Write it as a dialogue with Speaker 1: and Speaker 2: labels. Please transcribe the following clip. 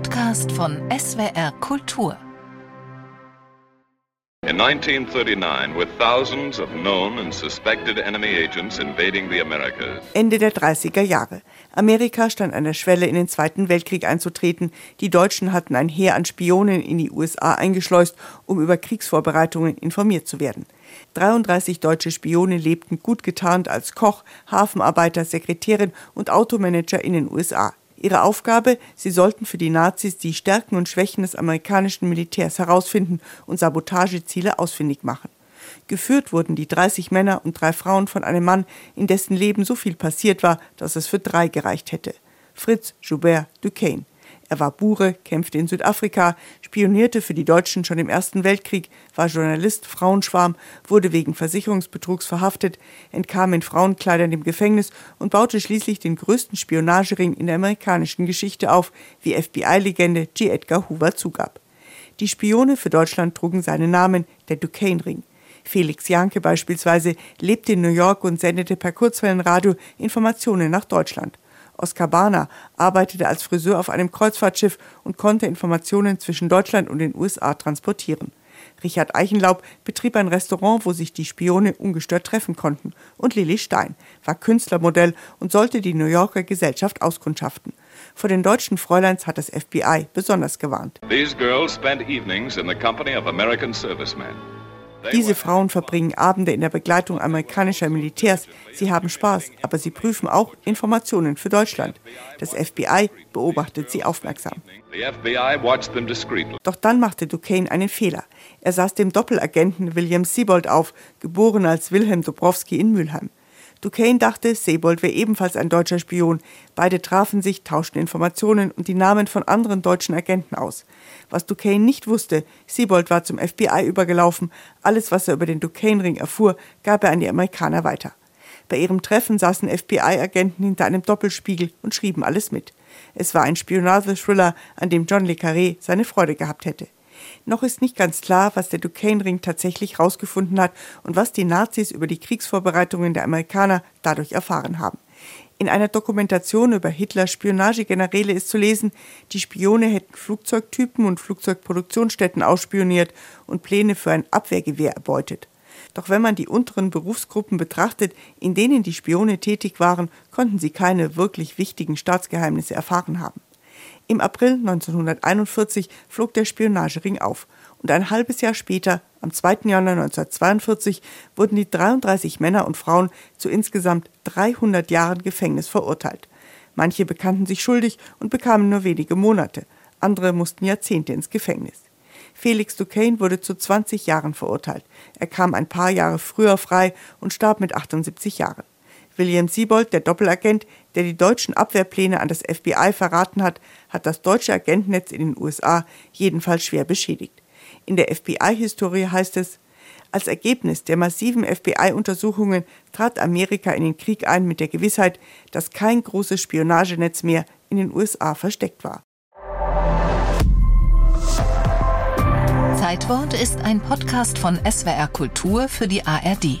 Speaker 1: Podcast von SWR Kultur.
Speaker 2: In 1939, with thousands of known and suspected enemy agents invading the Americas.
Speaker 3: Ende der 30er Jahre. Amerika stand an der Schwelle, in den Zweiten Weltkrieg einzutreten. Die Deutschen hatten ein Heer an Spionen in die USA eingeschleust, um über Kriegsvorbereitungen informiert zu werden. 33 deutsche Spione lebten gut getarnt als Koch, Hafenarbeiter, Sekretärin und Automanager in den USA. Ihre Aufgabe, sie sollten für die Nazis die Stärken und Schwächen des amerikanischen Militärs herausfinden und Sabotageziele ausfindig machen. Geführt wurden die 30 Männer und drei Frauen von einem Mann, in dessen Leben so viel passiert war, dass es für drei gereicht hätte. Fritz Joubert Duquesne. Er war Bure, kämpfte in Südafrika, spionierte für die Deutschen schon im Ersten Weltkrieg, war Journalist, Frauenschwarm, wurde wegen Versicherungsbetrugs verhaftet, entkam in Frauenkleidern dem Gefängnis und baute schließlich den größten Spionagering in der amerikanischen Geschichte auf, wie FBI-Legende G. Edgar Hoover zugab. Die Spione für Deutschland trugen seinen Namen, der Duquesne-Ring. Felix Janke beispielsweise lebte in New York und sendete per Kurzwellenradio Informationen nach Deutschland. Oskar Barner arbeitete als Friseur auf einem Kreuzfahrtschiff und konnte Informationen zwischen Deutschland und den USA transportieren. Richard Eichenlaub betrieb ein Restaurant, wo sich die Spione ungestört treffen konnten. Und Lili Stein war Künstlermodell und sollte die New Yorker Gesellschaft auskundschaften. Vor den deutschen Fräuleins hat das FBI besonders gewarnt.
Speaker 2: These girls spent evenings in the company of American servicemen.
Speaker 3: Diese Frauen verbringen Abende in der Begleitung amerikanischer Militärs. Sie haben Spaß, aber sie prüfen auch Informationen für Deutschland. Das FBI beobachtet sie aufmerksam. Doch dann machte Duquesne einen Fehler. Er saß dem Doppelagenten William Siebold auf, geboren als Wilhelm Dobrowski in Mülheim. Duquesne dachte, Sebold wäre ebenfalls ein deutscher Spion. Beide trafen sich, tauschten Informationen und die Namen von anderen deutschen Agenten aus. Was Duquesne nicht wusste, Sebold war zum FBI übergelaufen. Alles, was er über den Duquesne-Ring erfuhr, gab er an die Amerikaner weiter. Bei ihrem Treffen saßen FBI-Agenten hinter einem Doppelspiegel und schrieben alles mit. Es war ein Spionage-Thriller, an dem John le Carré seine Freude gehabt hätte. Noch ist nicht ganz klar, was der Duquesne-Ring tatsächlich herausgefunden hat und was die Nazis über die Kriegsvorbereitungen der Amerikaner dadurch erfahren haben. In einer Dokumentation über Hitlers Spionagegeneräle ist zu lesen, die Spione hätten Flugzeugtypen und Flugzeugproduktionsstätten ausspioniert und Pläne für ein Abwehrgewehr erbeutet. Doch wenn man die unteren Berufsgruppen betrachtet, in denen die Spione tätig waren, konnten sie keine wirklich wichtigen Staatsgeheimnisse erfahren haben. Im April 1941 flog der Spionagering auf und ein halbes Jahr später, am 2. Januar 1942, wurden die 33 Männer und Frauen zu insgesamt 300 Jahren Gefängnis verurteilt. Manche bekannten sich schuldig und bekamen nur wenige Monate, andere mussten Jahrzehnte ins Gefängnis. Felix Duquesne wurde zu 20 Jahren verurteilt. Er kam ein paar Jahre früher frei und starb mit 78 Jahren. William Siebold, der Doppelagent, der die deutschen Abwehrpläne an das FBI verraten hat, hat das deutsche Agentennetz in den USA jedenfalls schwer beschädigt. In der FBI-Historie heißt es, als Ergebnis der massiven FBI-Untersuchungen trat Amerika in den Krieg ein mit der Gewissheit, dass kein großes Spionagenetz mehr in den USA versteckt war.
Speaker 1: Zeitwort ist ein Podcast von SWR Kultur für die ARD.